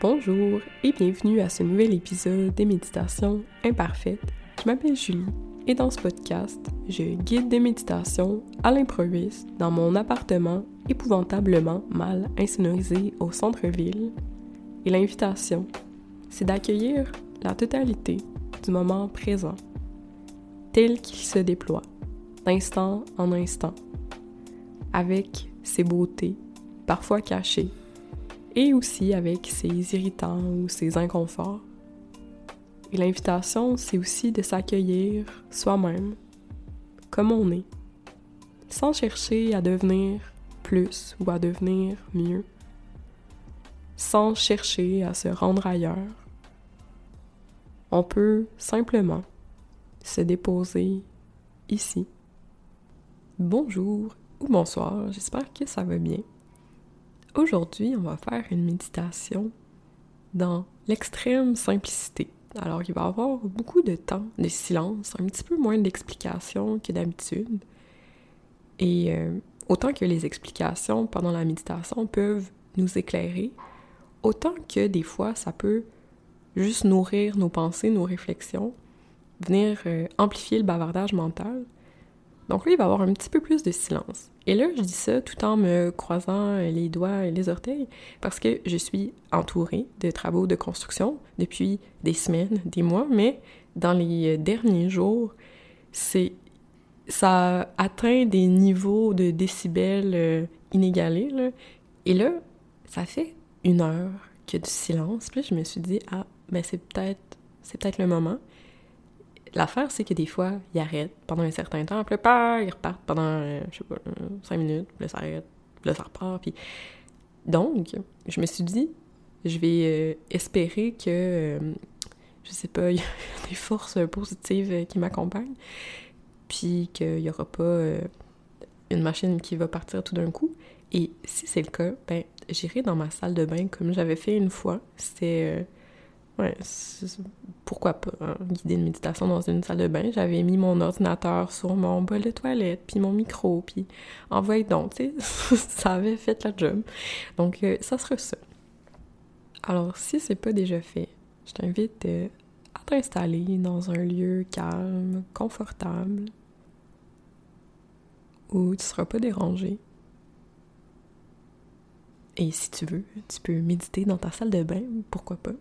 Bonjour et bienvenue à ce nouvel épisode des méditations imparfaites. Je m'appelle Julie et dans ce podcast, je guide des méditations à l'improviste dans mon appartement épouvantablement mal insonorisé au centre-ville. Et l'invitation, c'est d'accueillir la totalité du moment présent, tel qu'il se déploie, d'instant en instant, avec ses beautés, parfois cachées, et aussi avec ses irritants ou ses inconforts. Et l'invitation, c'est aussi de s'accueillir soi-même, comme on est, sans chercher à devenir plus ou à devenir mieux, sans chercher à se rendre ailleurs. On peut simplement se déposer ici. Bonjour ou bonsoir, j'espère que ça va bien. Aujourd'hui, on va faire une méditation dans l'extrême simplicité. Alors, il va y avoir beaucoup de temps de silence, un petit peu moins d'explications que d'habitude. Et euh, autant que les explications pendant la méditation peuvent nous éclairer, autant que des fois ça peut juste nourrir nos pensées, nos réflexions, venir euh, amplifier le bavardage mental. Donc là, il va y avoir un petit peu plus de silence. Et là, je dis ça tout en me croisant les doigts et les orteils parce que je suis entourée de travaux de construction depuis des semaines, des mois, mais dans les derniers jours, c'est ça atteint des niveaux de décibels euh, inégalés. Et là, ça fait une heure qu'il y a du silence. Puis je me suis dit, ah, ben c'est peut-être c'est peut-être le moment. L'affaire, c'est que des fois, ils arrêtent pendant un certain temps, puis là, ils repartent pendant, euh, je sais pas, cinq minutes, puis là, ça arrête, puis là, ça repart, puis... Donc, je me suis dit, je vais euh, espérer que, euh, je sais pas, il y a des forces positives qui m'accompagnent, puis qu'il y aura pas une machine qui va partir tout d'un coup. Et si c'est le cas, ben, j'irai dans ma salle de bain comme j'avais fait une fois. C'était Ouais, pourquoi pas hein, guider une méditation dans une salle de bain. J'avais mis mon ordinateur sur mon bol de toilette, puis mon micro, puis envoyé donc, tu sais, ça avait fait la job. Donc, euh, ça sera ça. Alors, si c'est pas déjà fait, je t'invite euh, à t'installer dans un lieu calme, confortable, où tu seras pas dérangé. Et si tu veux, tu peux méditer dans ta salle de bain, pourquoi pas.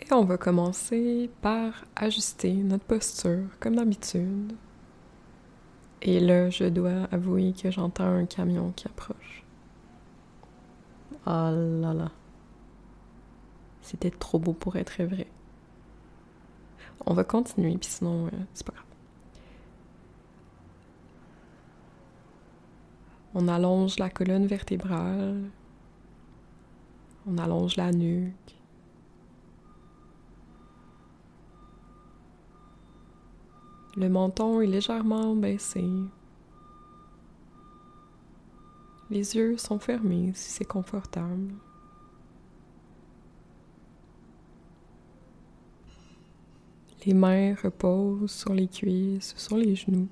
Et on va commencer par ajuster notre posture comme d'habitude. Et là, je dois avouer que j'entends un camion qui approche. Ah là là. C'était trop beau pour être vrai. On va continuer, puis sinon, euh, c'est pas grave. On allonge la colonne vertébrale. On allonge la nuque. Le menton est légèrement baissé. Les yeux sont fermés si c'est confortable. Les mains reposent sur les cuisses, sur les genoux.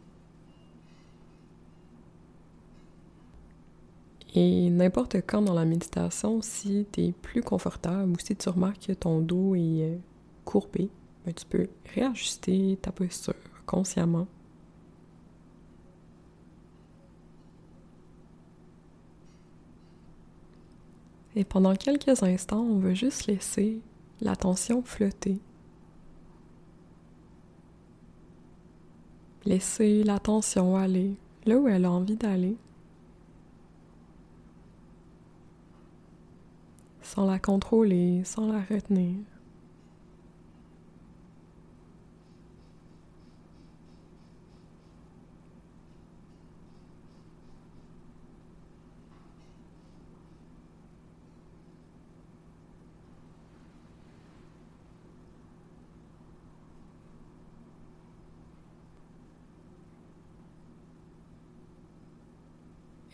Et n'importe quand dans la méditation, si tu es plus confortable ou si tu remarques que ton dos est euh, courbé, ben, tu peux réajuster ta posture consciemment. Et pendant quelques instants, on veut juste laisser l'attention flotter. Laisser l'attention aller là où elle a envie d'aller. Sans la contrôler, sans la retenir.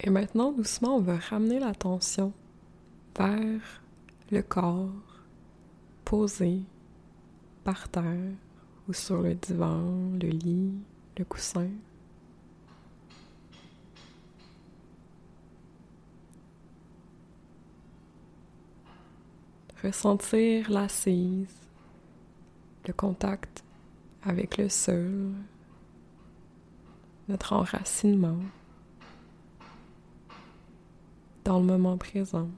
Et maintenant, doucement, on va ramener l'attention vers le corps posé par terre ou sur le divan, le lit, le coussin. ressentir l'assise, le contact avec le sol, notre enracinement dans le moment présent.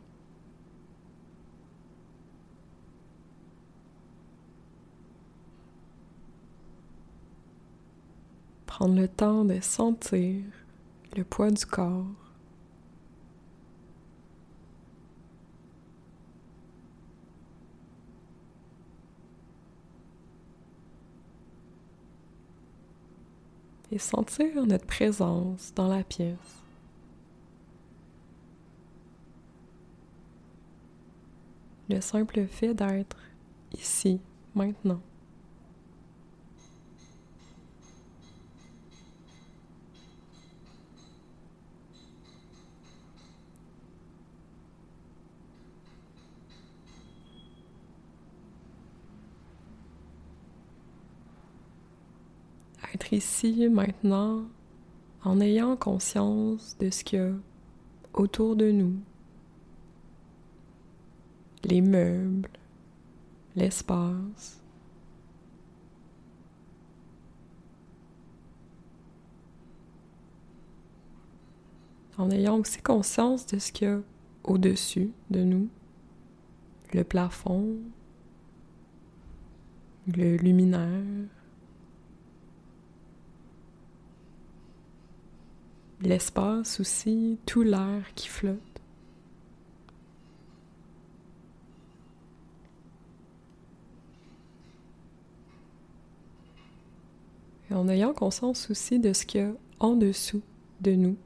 Prendre le temps de sentir le poids du corps et sentir notre présence dans la pièce. Le simple fait d'être ici, maintenant. être ici maintenant en ayant conscience de ce qu'il y a autour de nous, les meubles, l'espace. En ayant aussi conscience de ce qu'il y a au-dessus de nous, le plafond, le luminaire, l'espace aussi, tout l'air qui flotte. Et en ayant conscience aussi de ce qu'il y a en dessous de nous.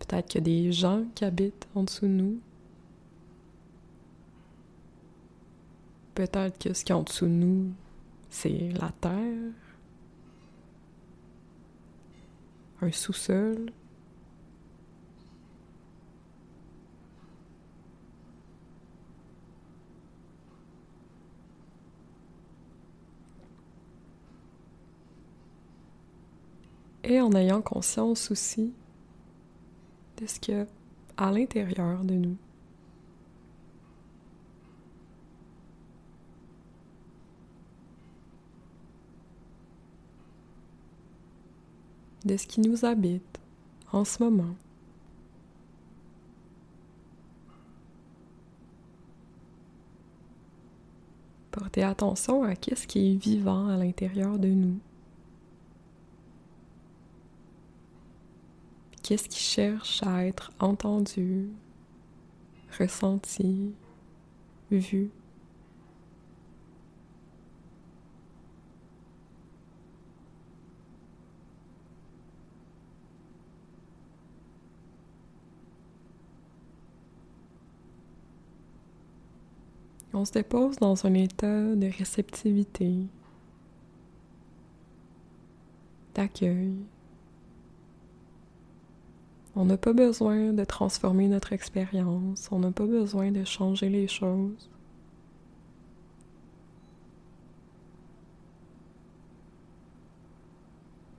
Peut-être qu'il y a des gens qui habitent en dessous de nous. Peut-être que ce qui est en dessous de nous, c'est la terre, un sous-sol. Et en ayant conscience aussi de ce qu'il y a à l'intérieur de nous. de ce qui nous habite en ce moment. Portez attention à ce qui est vivant à l'intérieur de nous. Qu'est-ce qui cherche à être entendu, ressenti, vu. On se dépose dans un état de réceptivité, d'accueil. On n'a pas besoin de transformer notre expérience, on n'a pas besoin de changer les choses.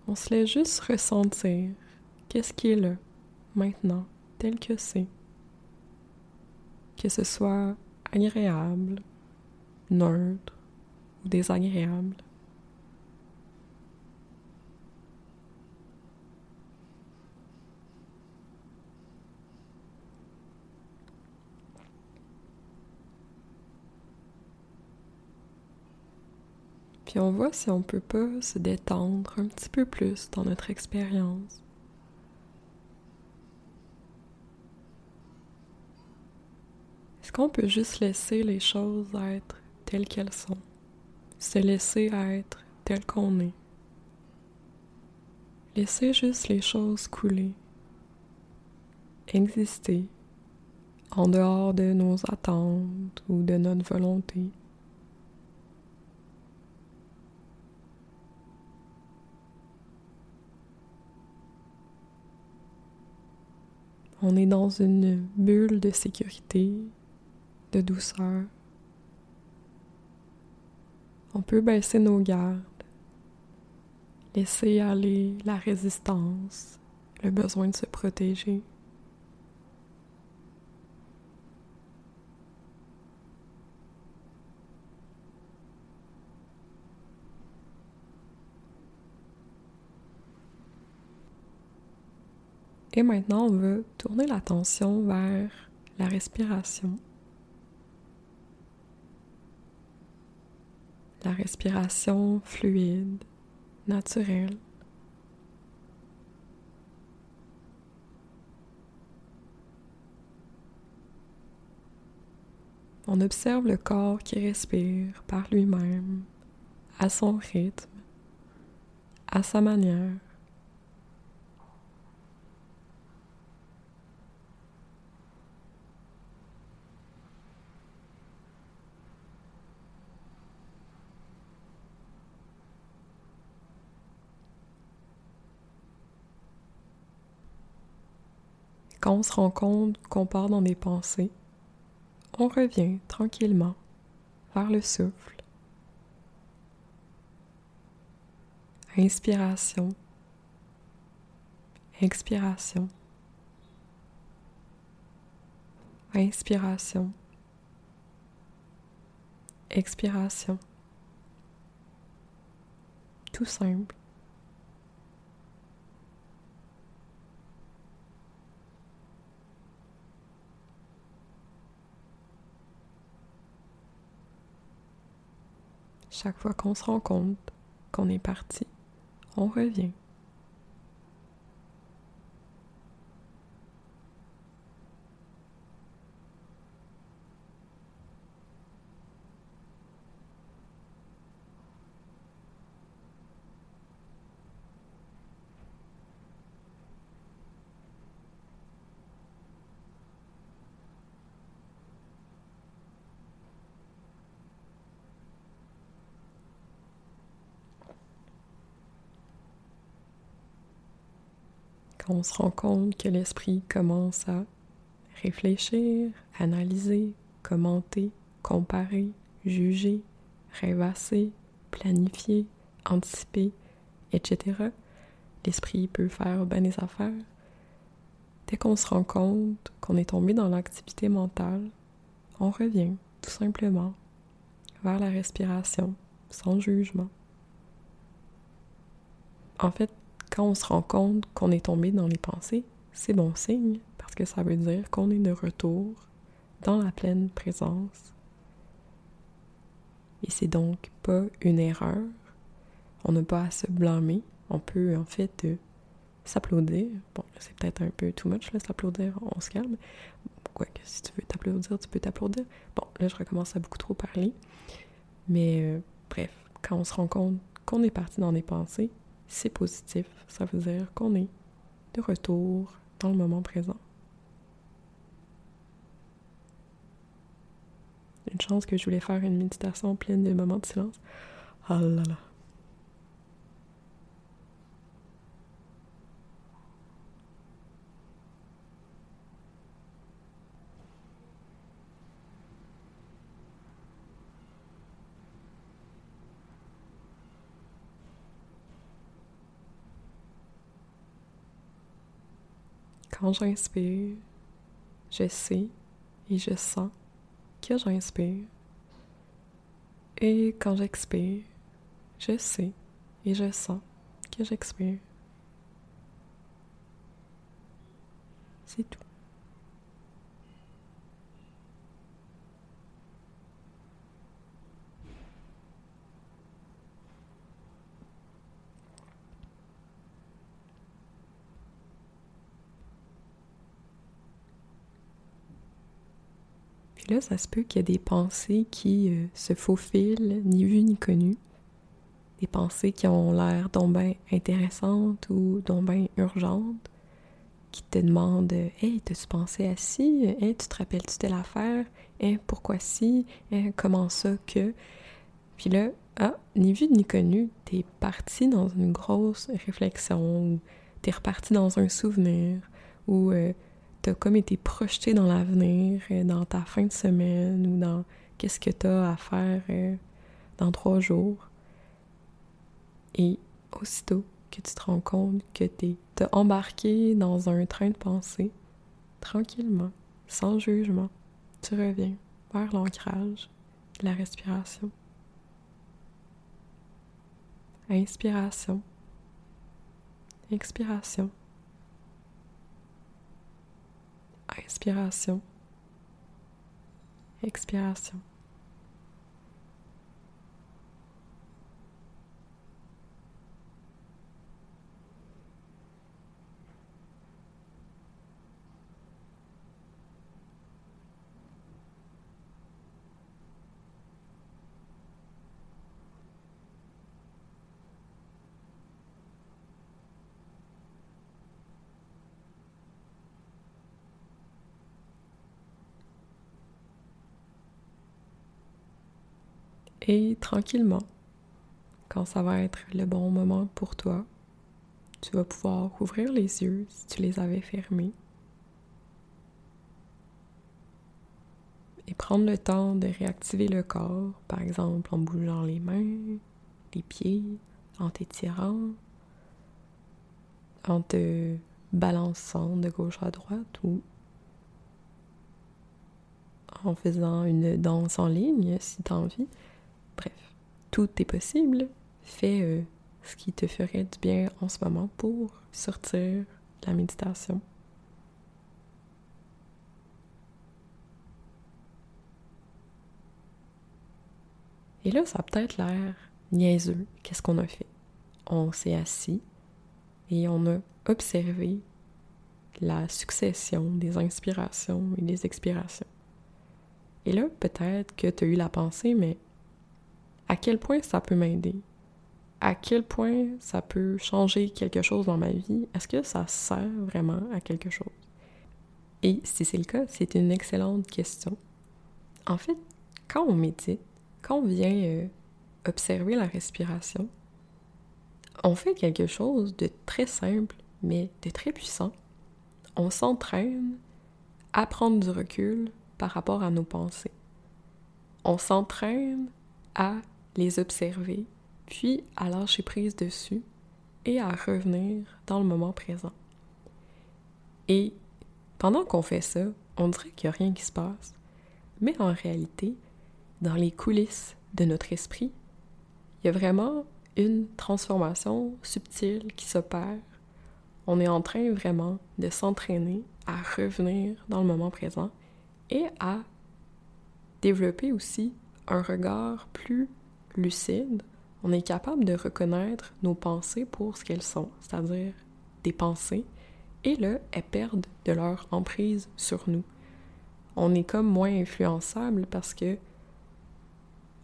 On se laisse juste ressentir qu'est-ce qui est là, maintenant, tel que c'est. Que ce soit agréable, neutre ou désagréable. Puis on voit si on peut pas se détendre un petit peu plus dans notre expérience. Est-ce qu'on peut juste laisser les choses être telles qu'elles sont? Se laisser être tel qu'on est? Laisser juste les choses couler, exister en dehors de nos attentes ou de notre volonté. On est dans une bulle de sécurité de douceur. On peut baisser nos gardes, laisser aller la résistance, le besoin de se protéger. Et maintenant, on veut tourner l'attention vers la respiration. La respiration fluide, naturelle. On observe le corps qui respire par lui-même, à son rythme, à sa manière. Quand on se rend compte qu'on part dans des pensées, on revient tranquillement vers le souffle. Inspiration. Expiration. Inspiration. Expiration. Tout simple. Chaque fois qu'on se rend compte qu'on est parti, on revient. On se rend compte que l'esprit commence à réfléchir, analyser, commenter, comparer, juger, rêvasser, planifier, anticiper, etc. L'esprit peut faire bien des affaires. Dès qu'on se rend compte qu'on est tombé dans l'activité mentale, on revient tout simplement vers la respiration, sans jugement. En fait, quand on se rend compte qu'on est tombé dans les pensées, c'est bon signe parce que ça veut dire qu'on est de retour dans la pleine présence. Et c'est donc pas une erreur. On n'a pas à se blâmer. On peut en fait euh, s'applaudir. Bon, c'est peut-être un peu too much, là, s'applaudir, on se calme. Quoique, si tu veux t'applaudir, tu peux t'applaudir. Bon, là, je recommence à beaucoup trop parler. Mais euh, bref, quand on se rend compte qu'on est parti dans des pensées, c'est positif. Ça veut dire qu'on est de retour dans le moment présent. Une chance que je voulais faire une méditation pleine de moments de silence. Ah là là. Quand j'inspire, je sais et je sens que j'inspire. Et quand j'expire, je sais et je sens que j'expire. C'est tout. Là, ça se peut qu'il y ait des pensées qui euh, se faufilent, ni vues ni connues. Des pensées qui ont l'air donc bien intéressantes ou donc bien urgentes, qui te demandent Hey, t'as-tu pensé à ci? Hey, tu te rappelles-tu telle affaire? Hey, pourquoi si Hey, comment ça que Puis là, ah, ni vu ni connu, t'es parti dans une grosse réflexion, t'es reparti dans un souvenir, ou euh, comme été projeté dans l'avenir, euh, dans ta fin de semaine ou dans qu'est-ce que tu as à faire euh, dans trois jours. Et aussitôt que tu te rends compte que te embarquer dans un train de pensée, tranquillement, sans jugement. Tu reviens vers l'ancrage la respiration. Inspiration. Expiration. Inspiration. Expiration. Et tranquillement, quand ça va être le bon moment pour toi, tu vas pouvoir ouvrir les yeux si tu les avais fermés et prendre le temps de réactiver le corps, par exemple en bougeant les mains, les pieds, en t'étirant, en te balançant de gauche à droite ou en faisant une danse en ligne si tu as envie. Bref, tout est possible. Fais euh, ce qui te ferait du bien en ce moment pour sortir de la méditation. Et là, ça a peut-être l'air niaiseux. Qu'est-ce qu'on a fait? On s'est assis et on a observé la succession des inspirations et des expirations. Et là, peut-être que tu as eu la pensée, mais à quel point ça peut m'aider, à quel point ça peut changer quelque chose dans ma vie, est-ce que ça sert vraiment à quelque chose? Et si c'est le cas, c'est une excellente question. En fait, quand on médite, quand on vient euh, observer la respiration, on fait quelque chose de très simple, mais de très puissant. On s'entraîne à prendre du recul par rapport à nos pensées. On s'entraîne à les observer, puis à lâcher prise dessus et à revenir dans le moment présent. Et pendant qu'on fait ça, on dirait qu'il n'y a rien qui se passe. Mais en réalité, dans les coulisses de notre esprit, il y a vraiment une transformation subtile qui s'opère. On est en train vraiment de s'entraîner à revenir dans le moment présent et à développer aussi un regard plus lucide, on est capable de reconnaître nos pensées pour ce qu'elles sont, c'est-à-dire des pensées, et là, elles perdent de leur emprise sur nous. On est comme moins influençable parce que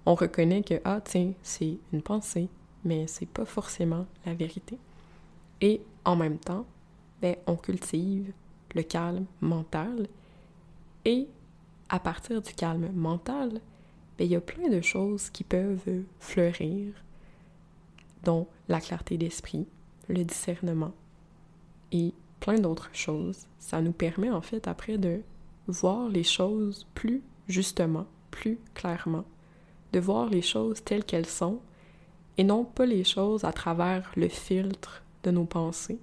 on reconnaît que ah tiens, c'est une pensée, mais c'est pas forcément la vérité. Et en même temps, ben, on cultive le calme mental et à partir du calme mental, il y a plein de choses qui peuvent fleurir, dont la clarté d'esprit, le discernement et plein d'autres choses. Ça nous permet en fait après de voir les choses plus justement, plus clairement, de voir les choses telles qu'elles sont et non pas les choses à travers le filtre de nos pensées.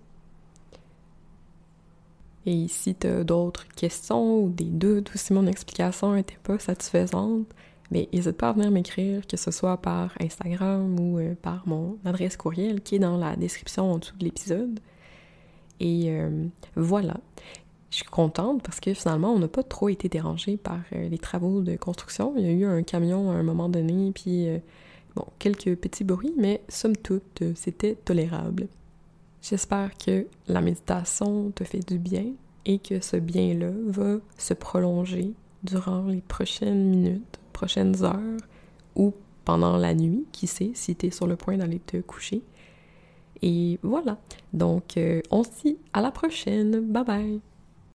Et si tu as d'autres questions ou des doutes ou si mon explication n'était pas satisfaisante, mais n'hésite pas à venir m'écrire, que ce soit par Instagram ou euh, par mon adresse courriel qui est dans la description en dessous de l'épisode. Et euh, voilà. Je suis contente parce que finalement, on n'a pas trop été dérangé par euh, les travaux de construction. Il y a eu un camion à un moment donné, puis bon, quelques petits bruits, mais somme toute, c'était tolérable. J'espère que la méditation te fait du bien et que ce bien-là va se prolonger durant les prochaines minutes prochaines heures ou pendant la nuit, qui sait, si tu es sur le point d'aller te coucher. Et voilà. Donc, euh, on se dit à la prochaine. Bye bye.